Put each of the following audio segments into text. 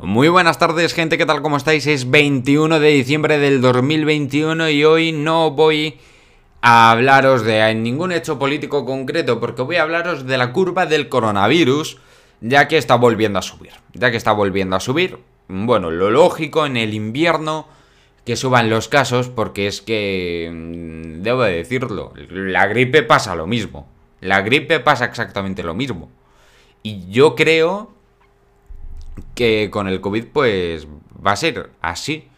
Muy buenas tardes, gente, ¿qué tal? ¿Cómo estáis? Es 21 de diciembre del 2021 y hoy no voy a hablaros de ningún hecho político concreto porque voy a hablaros de la curva del coronavirus, ya que está volviendo a subir. Ya que está volviendo a subir, bueno, lo lógico en el invierno que suban los casos porque es que, mm, debo de decirlo, la gripe pasa lo mismo. La gripe pasa exactamente lo mismo. Y yo creo que con el COVID pues va a ser así.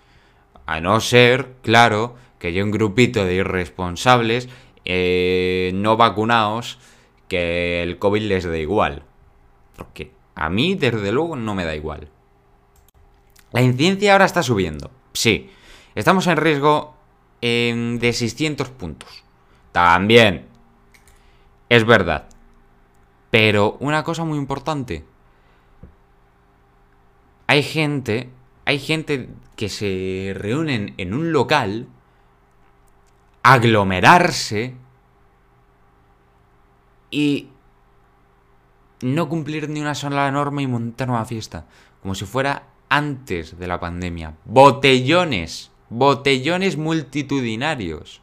A no ser, claro, que haya un grupito de irresponsables eh, no vacunados que el COVID les da igual. Porque a mí, desde luego, no me da igual. La incidencia ahora está subiendo. Sí. Estamos en riesgo de 600 puntos. También. Es verdad. Pero una cosa muy importante hay gente, hay gente que se reúnen en un local, aglomerarse y no cumplir ni una sola norma y montar una fiesta, como si fuera antes de la pandemia. Botellones, botellones multitudinarios.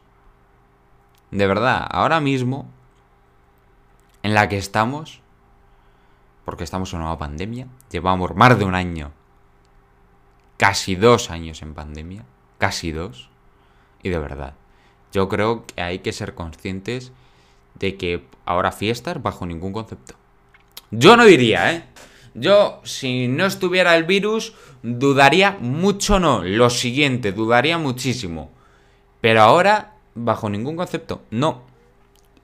De verdad, ahora mismo, en la que estamos, porque estamos en una pandemia, llevamos más de un año casi dos años en pandemia, casi dos, y de verdad, yo creo que hay que ser conscientes de que ahora fiestas bajo ningún concepto. Yo no diría, ¿eh? Yo, si no estuviera el virus, dudaría mucho, no, lo siguiente, dudaría muchísimo. Pero ahora, bajo ningún concepto, no.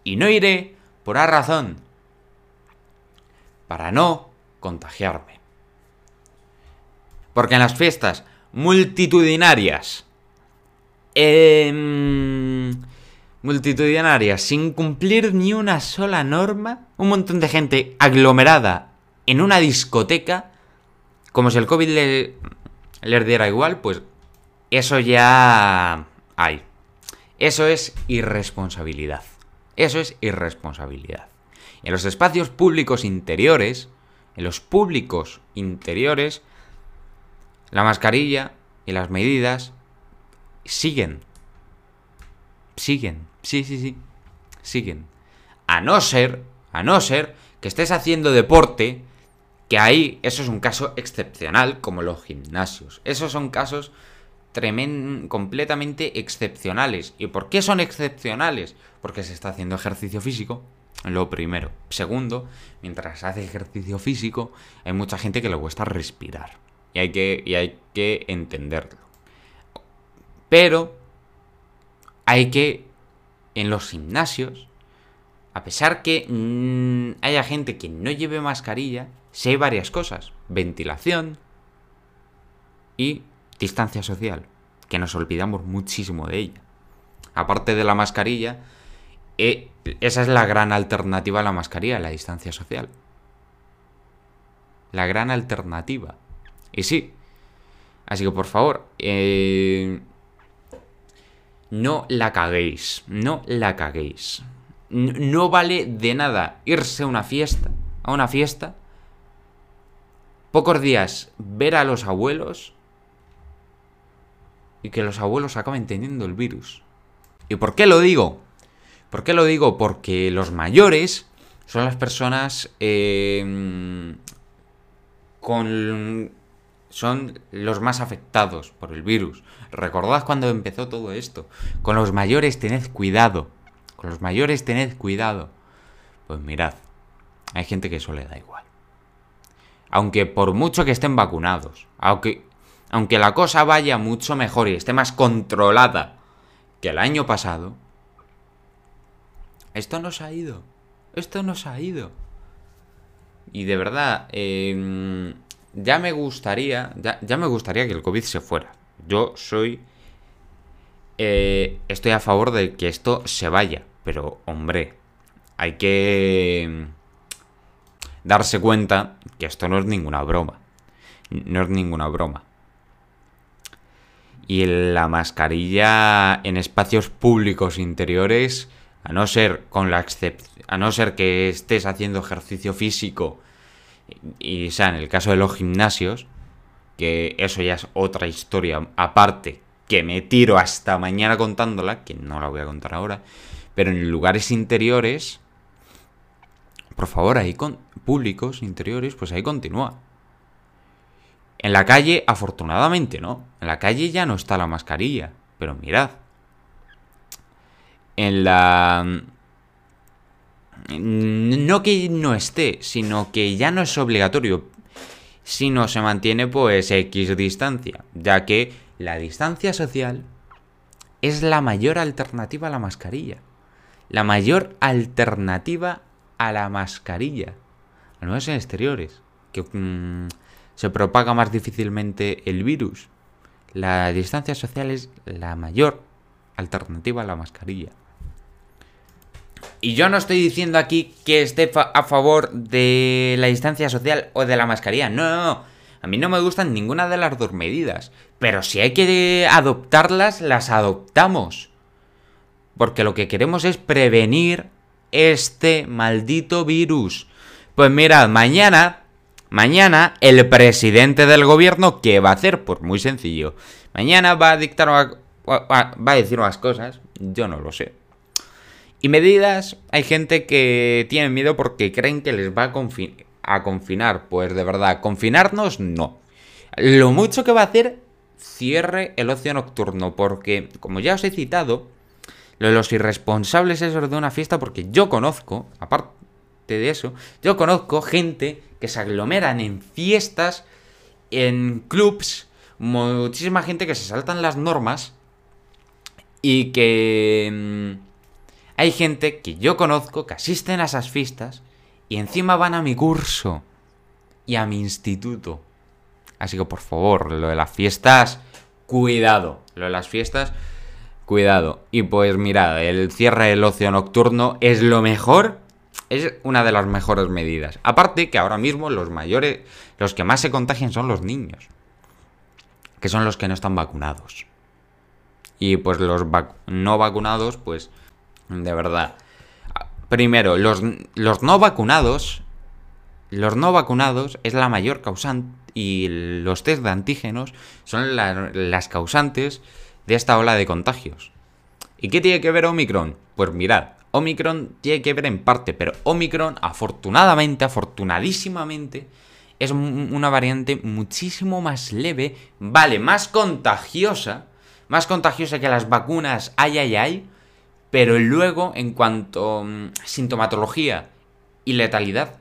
Y no iré por la razón. Para no contagiarme. Porque en las fiestas multitudinarias, em, multitudinarias, sin cumplir ni una sola norma, un montón de gente aglomerada en una discoteca, como si el COVID le, les diera igual, pues eso ya hay. Eso es irresponsabilidad. Eso es irresponsabilidad. En los espacios públicos interiores, en los públicos interiores, la mascarilla y las medidas siguen. Siguen. Sí, sí, sí. Siguen. A no ser, a no ser que estés haciendo deporte, que ahí eso es un caso excepcional, como los gimnasios. Esos son casos completamente excepcionales. ¿Y por qué son excepcionales? Porque se está haciendo ejercicio físico, lo primero. Segundo, mientras hace ejercicio físico, hay mucha gente que le cuesta respirar. Y hay que, y hay que entenderlo. Pero hay que, en los gimnasios, a pesar que mm, haya gente que no lleve mascarilla, sí hay varias cosas. Ventilación y distancia social, que nos olvidamos muchísimo de ella. Aparte de la mascarilla, eh, esa es la gran alternativa a la mascarilla, la distancia social. La gran alternativa. Y sí. Así que por favor, eh, no la caguéis. No la caguéis. No, vale de nada irse a una fiesta. A una fiesta. Pocos días ver a los abuelos. Y que los abuelos acaben teniendo el virus. ¿Y por qué lo digo? ¿Por qué lo digo? Porque los mayores son las personas eh, con son los más afectados por el virus. Recordad cuando empezó todo esto. Con los mayores tened cuidado. Con los mayores tened cuidado. Pues mirad, hay gente que eso le da igual. Aunque por mucho que estén vacunados, aunque, aunque la cosa vaya mucho mejor y esté más controlada que el año pasado, esto nos ha ido. Esto nos ha ido. Y de verdad, eh, ya me gustaría, ya, me gustaría que el COVID se fuera. Yo soy... Eh, estoy a favor de que esto se vaya, pero hombre, hay que mm, darse cuenta que esto no es ninguna broma. No es ninguna broma. Y la mascarilla en espacios públicos interiores, a no ser con la a no ser que estés haciendo ejercicio físico y, sea, en el caso de los gimnasios, que eso ya es otra historia aparte, que me tiro hasta mañana contándola, que no la voy a contar ahora, pero en lugares interiores, por favor, ahí con públicos interiores, pues ahí continúa. En la calle, afortunadamente, ¿no? En la calle ya no está la mascarilla, pero mirad. En la... No que no esté, sino que ya no es obligatorio, si no se mantiene pues X distancia, ya que la distancia social es la mayor alternativa a la mascarilla. La mayor alternativa a la mascarilla. Al menos en exteriores. Que mm, se propaga más difícilmente el virus. La distancia social es la mayor alternativa a la mascarilla. Y yo no estoy diciendo aquí que esté a favor de la distancia social o de la mascarilla. No, no, no. A mí no me gustan ninguna de las dos medidas. Pero si hay que adoptarlas, las adoptamos. Porque lo que queremos es prevenir este maldito virus. Pues mirad, mañana, mañana el presidente del gobierno, ¿qué va a hacer? Pues muy sencillo. Mañana va a dictar, va a decir unas cosas, yo no lo sé. Y medidas, hay gente que tiene miedo porque creen que les va a, a confinar. Pues de verdad, confinarnos no. Lo mucho que va a hacer, cierre el ocio nocturno, porque como ya os he citado, lo de los irresponsables es de una fiesta porque yo conozco, aparte de eso, yo conozco gente que se aglomeran en fiestas, en clubs, muchísima gente que se saltan las normas y que mm, hay gente que yo conozco que asisten a esas fiestas y encima van a mi curso y a mi instituto. Así que por favor, lo de las fiestas, cuidado. Lo de las fiestas, Cuidado. Y pues mirad, el cierre del ocio nocturno es lo mejor. Es una de las mejores medidas. Aparte que ahora mismo los mayores, los que más se contagian son los niños. Que son los que no están vacunados. Y pues los no vacunados, pues de verdad. Primero, los, los no vacunados. Los no vacunados es la mayor causante. Y los test de antígenos son las causantes de esta ola de contagios. ¿Y qué tiene que ver Omicron? Pues mirad, Omicron tiene que ver en parte, pero Omicron afortunadamente, afortunadísimamente, es una variante muchísimo más leve, vale, más contagiosa, más contagiosa que las vacunas, ay, ay, ay, pero luego en cuanto a mm, sintomatología y letalidad,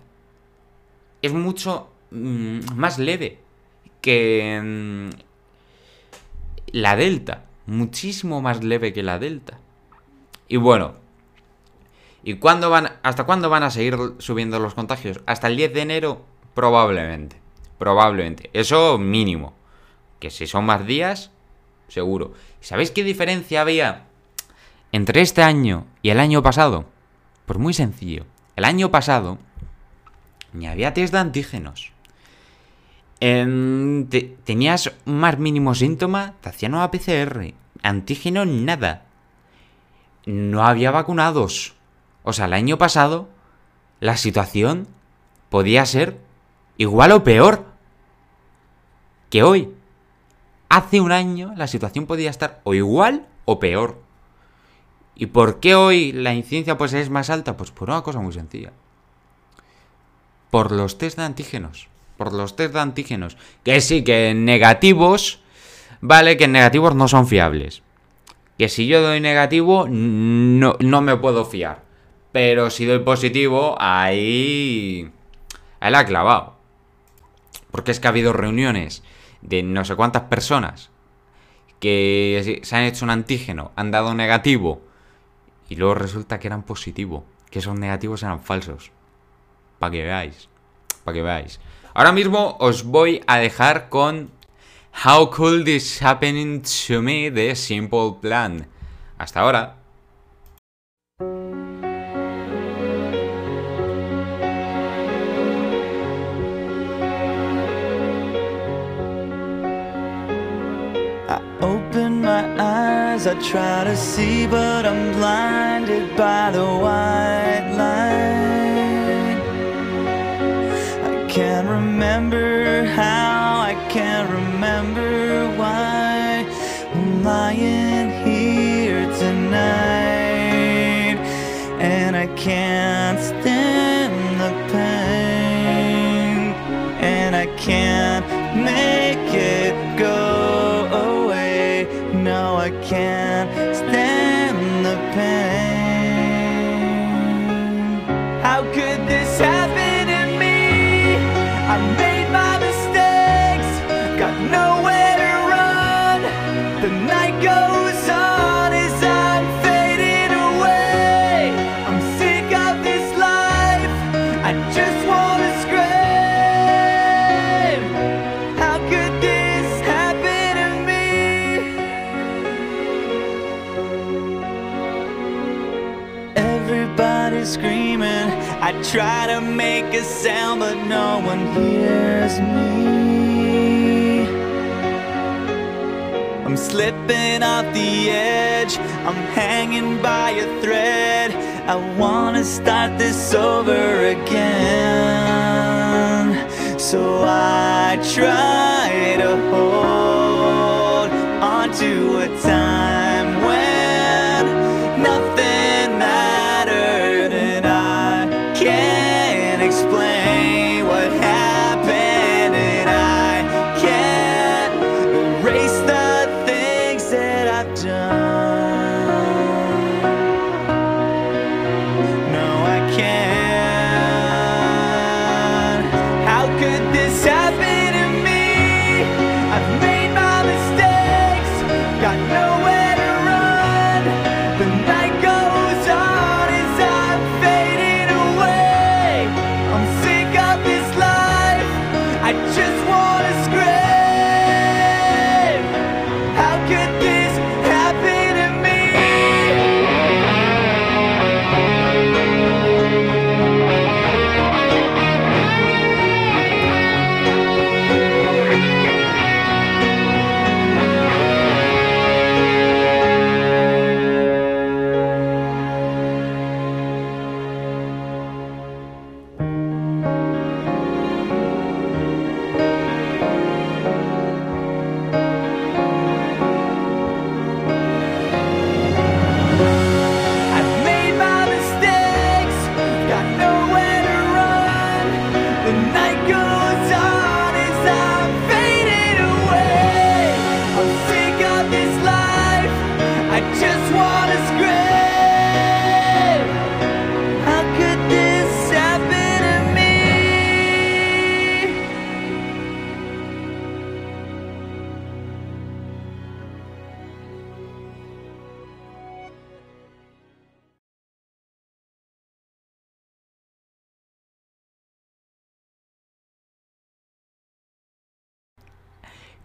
es mucho mm, más leve que mm, la Delta muchísimo más leve que la Delta. Y bueno, ¿y cuándo van, hasta cuándo van a seguir subiendo los contagios? Hasta el 10 de enero, probablemente. Probablemente. Eso mínimo. Que si son más días, seguro. ¿Sabéis qué diferencia había entre este año y el año pasado? Pues muy sencillo. El año pasado ni había test de antígenos tenías más mínimo síntoma, te hacían una PCR. Antígeno, nada. No había vacunados. O sea, el año pasado la situación podía ser igual o peor que hoy. Hace un año la situación podía estar o igual o peor. ¿Y por qué hoy la incidencia pues es más alta? Pues por una cosa muy sencilla. Por los test de antígenos por los test de antígenos. Que sí, que negativos, vale, que negativos no son fiables. Que si yo doy negativo, no, no me puedo fiar. Pero si doy positivo, ahí... Ahí la ha clavado. Porque es que ha habido reuniones de no sé cuántas personas que se han hecho un antígeno, han dado negativo y luego resulta que eran positivo, que esos negativos eran falsos. Para que veáis, para que veáis. Ahora mismo os voy a dejar con How Could This Happening to Me de Simple Plan. Hasta ahora. Eyes, I try to see, but I'm blinded by the white light. I can't remember how I can't remember why I'm lying here tonight, and I can't stand the pain, and I can't try to make a sound, but no one hears me. I'm slipping off the edge. I'm hanging by a thread. I wanna start this over again. So I try to hold on to a time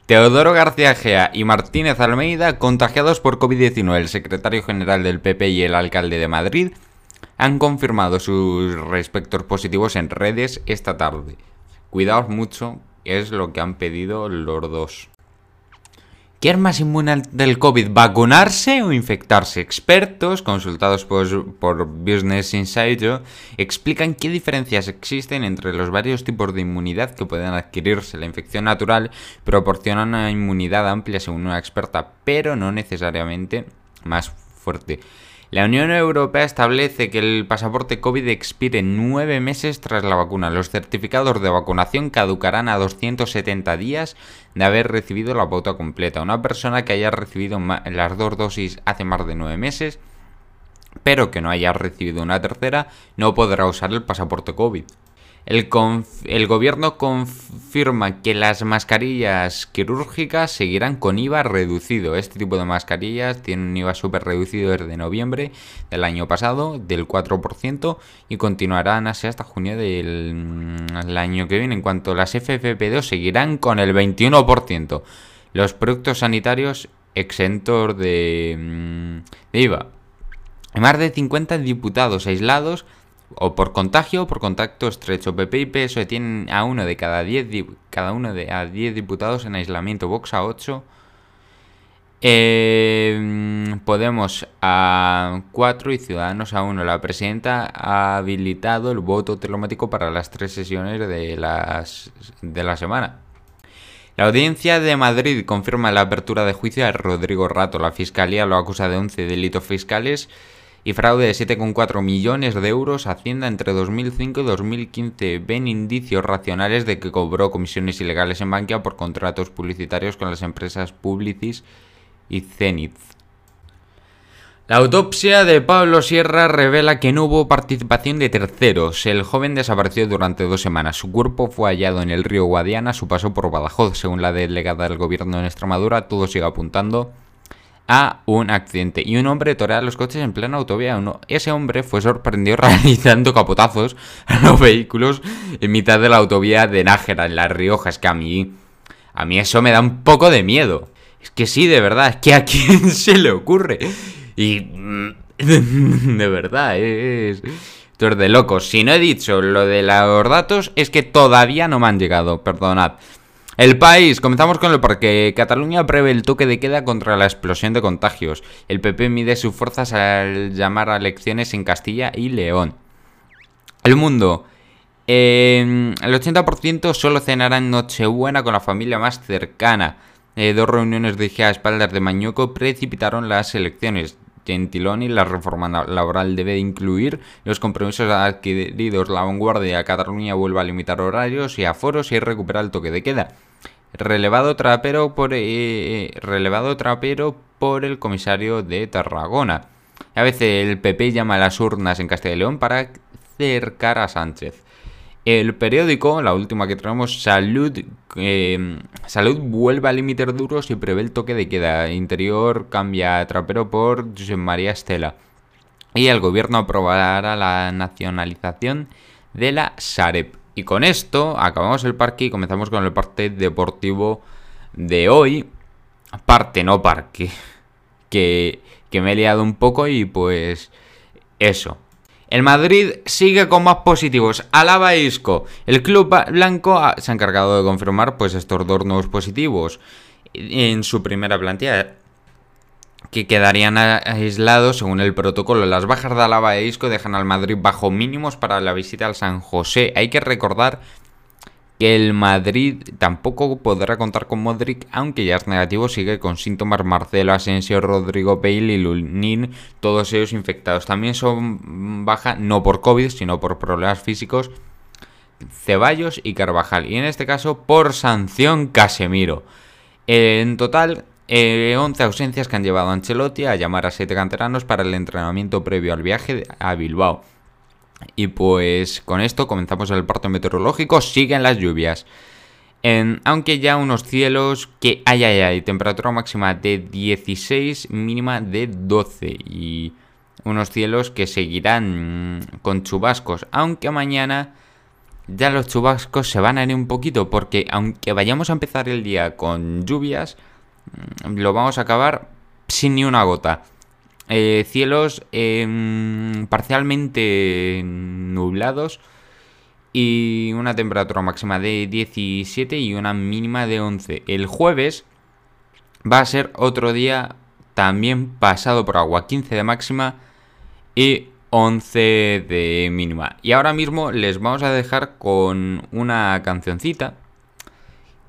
Teodoro García Gea y Martínez Almeida, contagiados por COVID-19, el secretario general del PP y el alcalde de Madrid, han confirmado sus respectos positivos en redes esta tarde. Cuidaos mucho, es lo que han pedido los dos. ¿Qué es más inmune del COVID? ¿Vacunarse o infectarse? Expertos, consultados por, por Business Insider, explican qué diferencias existen entre los varios tipos de inmunidad que pueden adquirirse. La infección natural proporciona una inmunidad amplia según una experta, pero no necesariamente más fuerte. La Unión Europea establece que el pasaporte COVID expire nueve meses tras la vacuna. Los certificados de vacunación caducarán a 270 días de haber recibido la pauta completa. Una persona que haya recibido las dos dosis hace más de nueve meses, pero que no haya recibido una tercera, no podrá usar el pasaporte COVID. El, gobierno confirma que las mascarillas quirúrgicas seguirán con IVA reducido. Este tipo de mascarillas tienen un IVA súper reducido desde noviembre del año pasado, del 4%, y continuarán así hasta junio del mm, año que viene. En cuanto a las FFP2, seguirán con el 21%. Los productos sanitarios exentos de, mm, de IVA. Más de 50 diputados aislados o por contagio o por contacto estrecho. PP y PSOE tienen a uno de cada 10 di- cada uno de a 10 diputados en aislamiento, Vox a 8. Eh, Podemos a 4 y Ciudadanos a 1. La presidenta ha habilitado el voto telemático para las tres sesiones de, las, de la semana. La audiencia de Madrid confirma la apertura de juicio a Rodrigo Rato. La fiscalía lo acusa de 11 delitos fiscales y fraude de 7,4 millones de euros. Hacienda entre 2005 y 2015 ven indicios racionales de que cobró comisiones ilegales en Bankia por contratos publicitarios con las empresas Publicis y Zenith. La autopsia de Pablo Sierra revela que no hubo participación de terceros. El joven desapareció durante dos semanas. Su cuerpo fue hallado en el río Guadiana, su paso por Badajoz. Según la delegada del gobierno en Extremadura, todo sigue apuntando a un accidente. Y un hombre torea los coches en plena autovía. Uno. Ese hombre fue sorprendido realizando capotazos a los vehículos en mitad de la autovía de Nájera, en La Rioja. Es que a mí, a mí eso me da un poco de miedo. Es que sí, de verdad, es que a quién se le ocurre. Y mm, de verdad, es... Esto es de locos. Si no he dicho lo de los datos, es que todavía no me han llegado, perdonad. El país, comenzamos con el porque Cataluña prevé el toque de queda contra la explosión de contagios. El PP mide sus fuerzas al llamar a elecciones en Castilla y León. El mundo. Eh, el 80% solo cenará en Nochebuena con la familia más cercana. Eh, dos reuniones de a espaldas de Mañuco precipitaron las elecciones. Gentiloni, la reforma laboral debe incluir los compromisos adquiridos. La vanguardia Cataluña vuelve a limitar horarios y aforos y recupera el toque de queda. Relevado trapero por, eh, relevado trapero por el comisario de Tarragona. A veces el PP llama a las urnas en Castilla y León para cercar a Sánchez. El periódico, la última que tenemos, Salud, eh, Salud vuelve a límites duros y prevé el toque de queda. Interior cambia a trapero por José María Estela. Y el gobierno aprobará la nacionalización de la Sareb. Y con esto acabamos el parque y comenzamos con el parte deportivo de hoy. Parte, no parque. Que, que me he liado un poco y pues eso. El Madrid sigue con más positivos. Alaba Isco. El club blanco se ha encargado de confirmar pues estos dos nuevos positivos en su primera plantilla que quedarían aislados según el protocolo. Las bajas de Alaba e Isco dejan al Madrid bajo mínimos para la visita al San José. Hay que recordar que el Madrid tampoco podrá contar con Modric, aunque ya es negativo, sigue con síntomas Marcelo Asensio, Rodrigo Bale y Lunin, todos ellos infectados. También son baja no por COVID, sino por problemas físicos Ceballos y Carvajal. Y en este caso por sanción Casemiro. En total, 11 eh, ausencias que han llevado a Ancelotti a llamar a 7 canteranos para el entrenamiento previo al viaje a Bilbao. Y pues con esto comenzamos el parto meteorológico. Siguen las lluvias. aunque ya unos cielos que hay, hay, hay. Temperatura máxima de 16, mínima de 12. Y unos cielos que seguirán con chubascos. Aunque mañana ya los chubascos se van a ir un poquito. Porque aunque vayamos a empezar el día con lluvias, mm, lo vamos a acabar sin ni una gota. Eh, cielos em, parcialmente nublados y una temperatura máxima de 17 y una mínima de 11. El jueves va a ser otro día también pasado por agua, 15 de máxima y 11 de mínima. Y ahora mismo les vamos a dejar con una cancioncita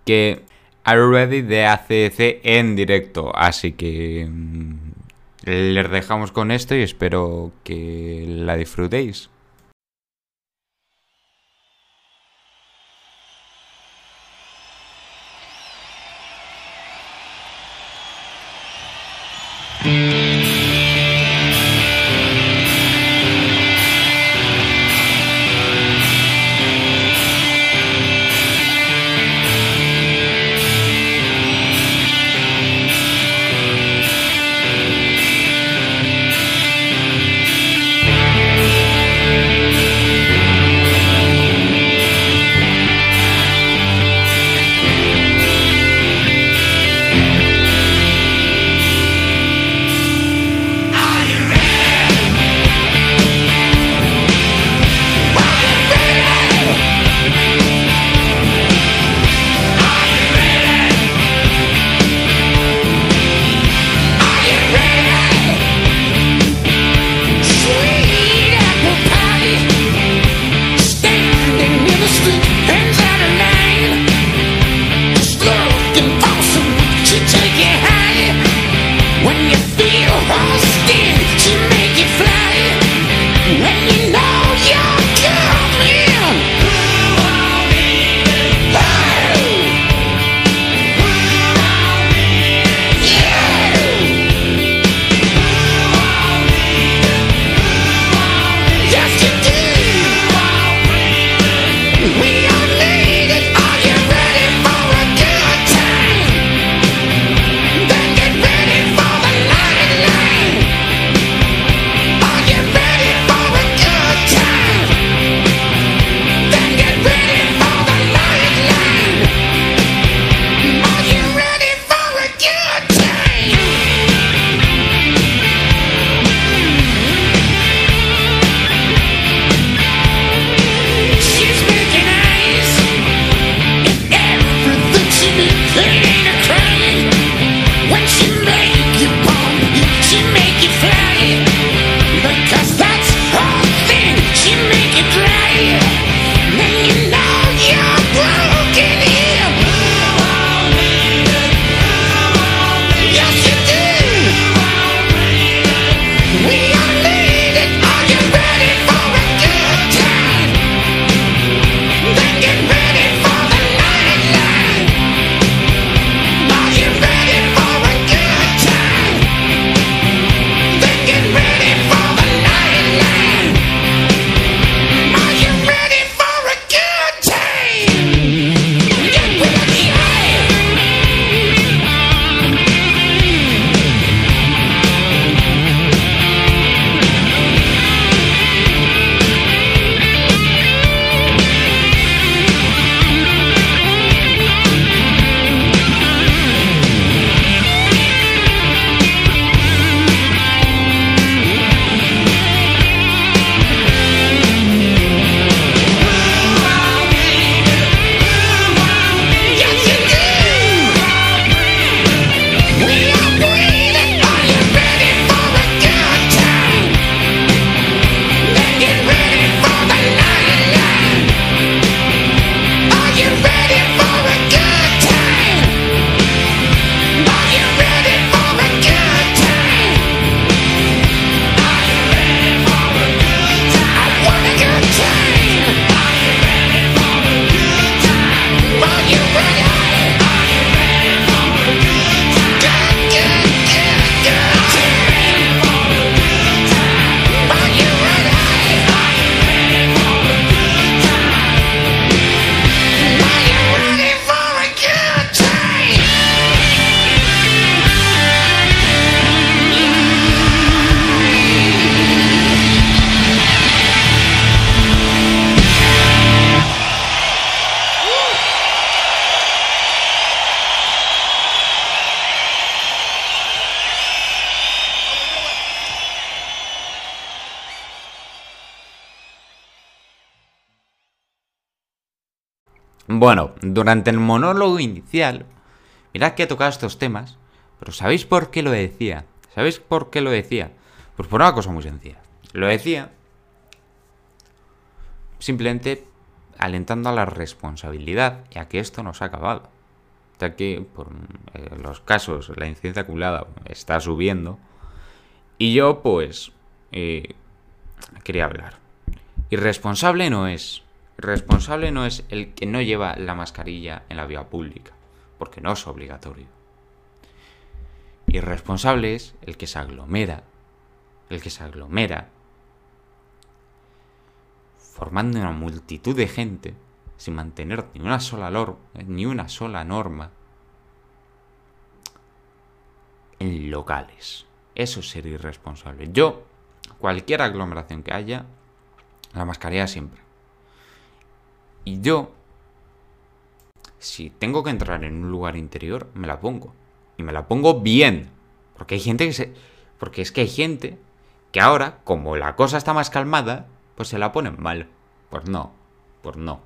que Are Ready de ACC en directo. Así que mm, les dejamos con esto y espero que la disfrutéis. Bueno, durante el monólogo inicial, mirad que he tocado estos temas, pero ¿sabéis por qué lo decía? ¿Sabéis por qué lo decía? Pues por una cosa muy sencilla. Lo decía simplemente alentando a la responsabilidad y a que esto no se ha acabado. Ya que por eh, los casos, la incidencia acumulada está subiendo. Y yo, pues, eh, quería hablar. Irresponsable no es. Irresponsable no es el que no lleva la mascarilla en la vía pública, porque no es obligatorio. Irresponsable es el que se aglomera, el que se aglomera, formando una multitud de gente sin mantener ni una sola ni una sola norma en locales. Eso es ser irresponsable. Yo, cualquier aglomeración que haya, la mascarilla siempre. Y yo, si tengo que entrar en un lugar interior, me la pongo. Y me la pongo bien. Porque hay gente que se. Porque es que hay gente que ahora, como la cosa está más calmada, pues se la ponen mal. Pues no. Pues no.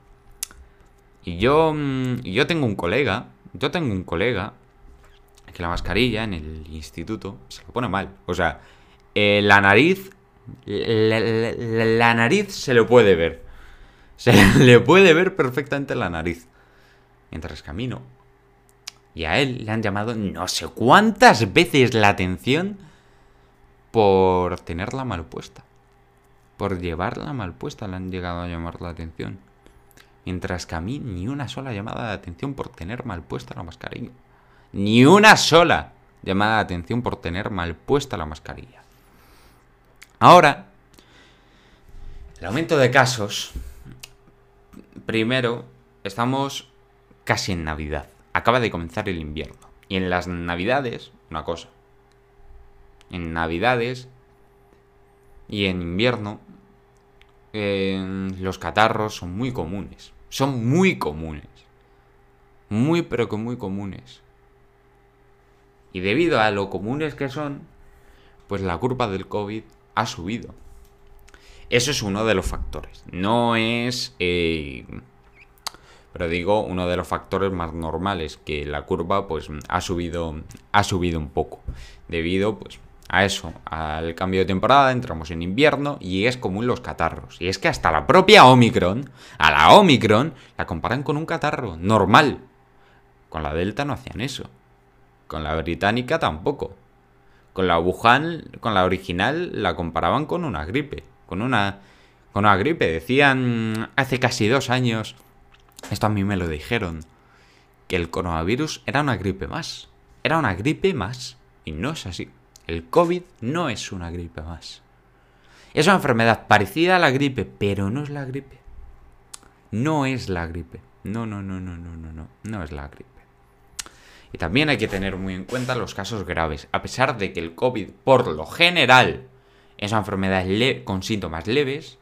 Y yo. mm, yo tengo un colega. Yo tengo un colega. Que la mascarilla en el instituto se la pone mal. O sea, eh, la nariz. La, la- nariz se le puede ver. Se le puede ver perfectamente la nariz. Mientras camino. Y a él le han llamado no sé cuántas veces la atención por tenerla mal puesta. Por llevarla mal puesta le han llegado a llamar la atención. Mientras que a mí ni una sola llamada de atención por tener mal puesta la mascarilla. Ni una sola llamada de atención por tener mal puesta la mascarilla. Ahora, el aumento de casos. Primero, estamos casi en Navidad. Acaba de comenzar el invierno. Y en las Navidades, una cosa. En Navidades y en invierno, eh, los catarros son muy comunes. Son muy comunes. Muy, pero que muy comunes. Y debido a lo comunes que son, pues la curva del COVID ha subido. Eso es uno de los factores. No es... eh, pero digo, uno de los factores más normales, que la curva pues ha subido, ha subido un poco. Debido pues a eso, al cambio de temporada, entramos en invierno y es común los catarros. Y es que hasta la propia Omicron, a la Omicron, la comparan con un catarro normal. Con la Delta no hacían eso. Con la británica tampoco. Con la Wuhan, con la original, la comparaban con una gripe. Con una, con una gripe. Decían hace casi dos años, esto a mí me lo dijeron, que el coronavirus era una gripe más. Era una gripe más. Y no es así. El COVID no es una gripe más. Es una enfermedad parecida a la gripe, pero no es la gripe. No es la gripe. No, no, no, no, no, no, no. No es la gripe. Y también hay que tener muy en cuenta los casos graves. A pesar de que el COVID, por lo general, es enfermedad con síntomas leves,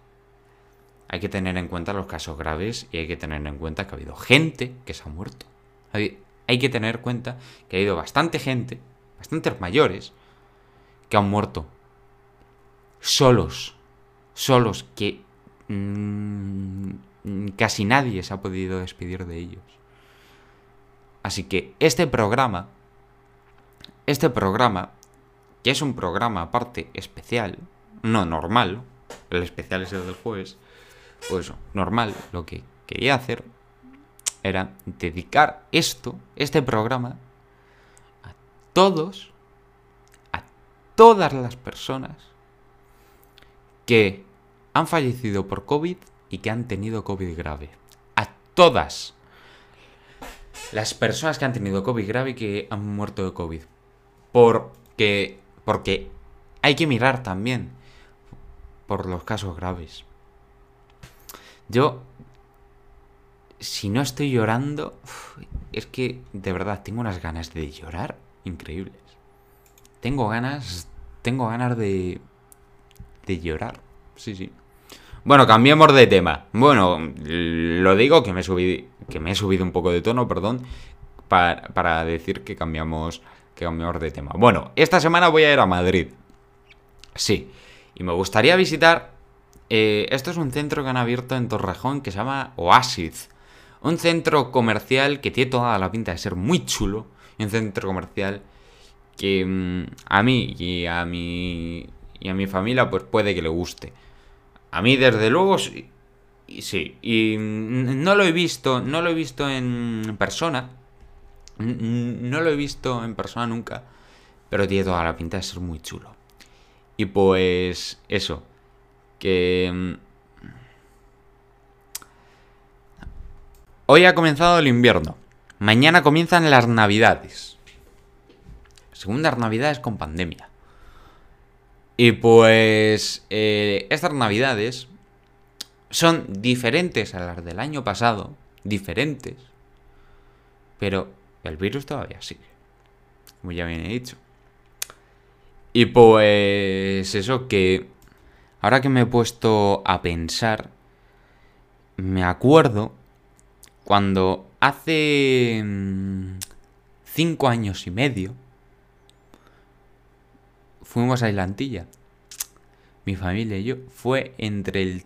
hay que tener en cuenta los casos graves y hay que tener en cuenta que ha habido gente que se ha muerto. Hay, hay que tener en cuenta que ha habido bastante gente, bastantes mayores, que han muerto. Solos. Solos, que mm, casi nadie se ha podido despedir de ellos. Así que este programa, este programa, que es un programa aparte especial, no normal, el especial es el del jueves, pues normal, lo que quería hacer era dedicar esto, este programa, a todos, a todas las personas que han fallecido por COVID y que han tenido COVID grave. A todas las personas que han tenido COVID grave y que han muerto de COVID. Porque, porque hay que mirar también por los casos graves. Yo, si no estoy llorando, es que de verdad tengo unas ganas de llorar increíbles. Tengo ganas, tengo ganas de, de llorar. Sí, sí. Bueno, cambiemos de tema. Bueno, lo digo que me he subido, que me he subido un poco de tono, perdón, para, para decir que cambiamos, que cambiamos de tema. Bueno, esta semana voy a ir a Madrid. Sí. Y me gustaría visitar. eh, esto es un centro que han abierto en Torrejón que se llama Oasis. Un centro comercial que tiene toda la pinta de ser muy chulo. Un centro comercial que mm, a mí y a mi, y a mi familia pues puede que le guste. A mí desde luego sí. Sí, y mm, no lo he visto, no lo he visto en persona. No lo he visto en persona nunca, pero tiene toda la pinta de ser muy chulo. Y pues eso, que mm, hoy ha comenzado el invierno. Mañana comienzan las navidades. Segundas navidades con pandemia. Y pues eh, estas navidades son diferentes a las del año pasado. Diferentes. Pero el virus todavía sigue. Como ya bien he dicho. Y pues eso que... Ahora que me he puesto a pensar, me acuerdo cuando hace mm, cinco años y medio fuimos a Islantilla. Mi familia y yo. Fue entre el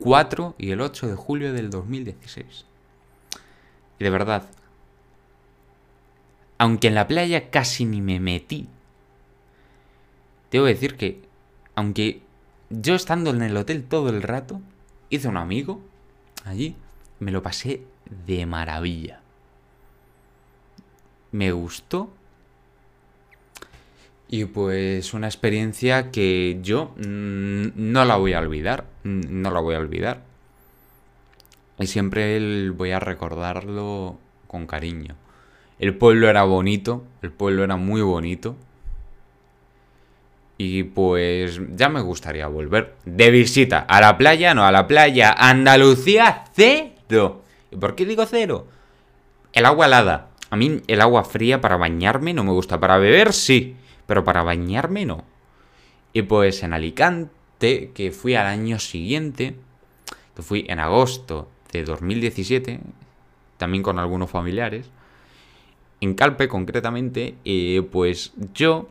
4 y el 8 de julio del 2016. Y de verdad, aunque en la playa casi ni me metí, que decir que, aunque yo estando en el hotel todo el rato, hice un amigo allí, me lo pasé de maravilla. Me gustó. Y pues una experiencia que yo no la voy a olvidar. No la voy a olvidar. Y siempre voy a recordarlo con cariño. El pueblo era bonito, el pueblo era muy bonito. Y pues ya me gustaría volver de visita a la playa, no, a la playa Andalucía cero. ¿Y por qué digo cero? El agua helada. A mí el agua fría para bañarme no me gusta. Para beber sí, pero para bañarme no. Y pues en Alicante, que fui al año siguiente, fui en agosto de 2017, también con algunos familiares, en Calpe concretamente, eh, pues yo...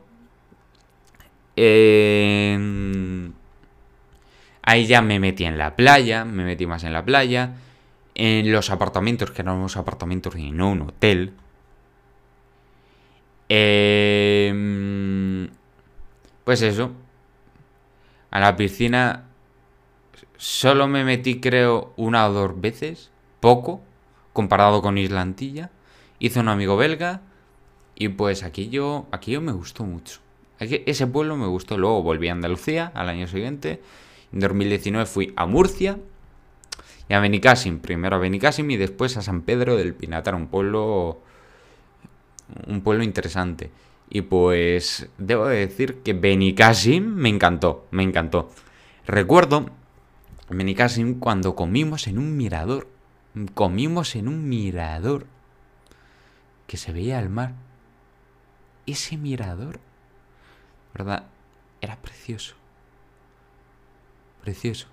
eh, ahí ya me metí en la playa, me metí más en la playa, en los apartamentos, que eran unos apartamentos y no un hotel. Eh, pues eso. A la piscina solo me metí creo una o dos veces, poco, comparado con Islantilla. Hice un amigo belga y pues aquí yo, aquí yo me gustó mucho. Ese pueblo me gustó. Luego volví a Andalucía al año siguiente. En 2019 fui a Murcia y a Benicàssim. Primero a Benicàssim y después a San Pedro del Pinatar, un pueblo un pueblo interesante. Y pues debo de decir que Benicàssim me encantó, me encantó. Recuerdo Benicàssim cuando comimos en un mirador. Comimos en un mirador que se veía el mar. Ese mirador, ¿verdad? Era precioso. Precioso.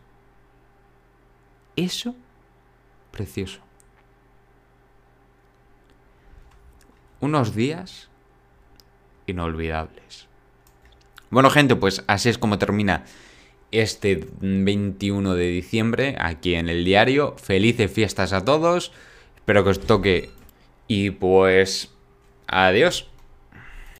Eso, precioso. Unos días inolvidables. Bueno, gente, pues así es como termina este 21 de diciembre aquí en el diario. Felices fiestas a todos. Espero que os toque. Y pues... Adiós.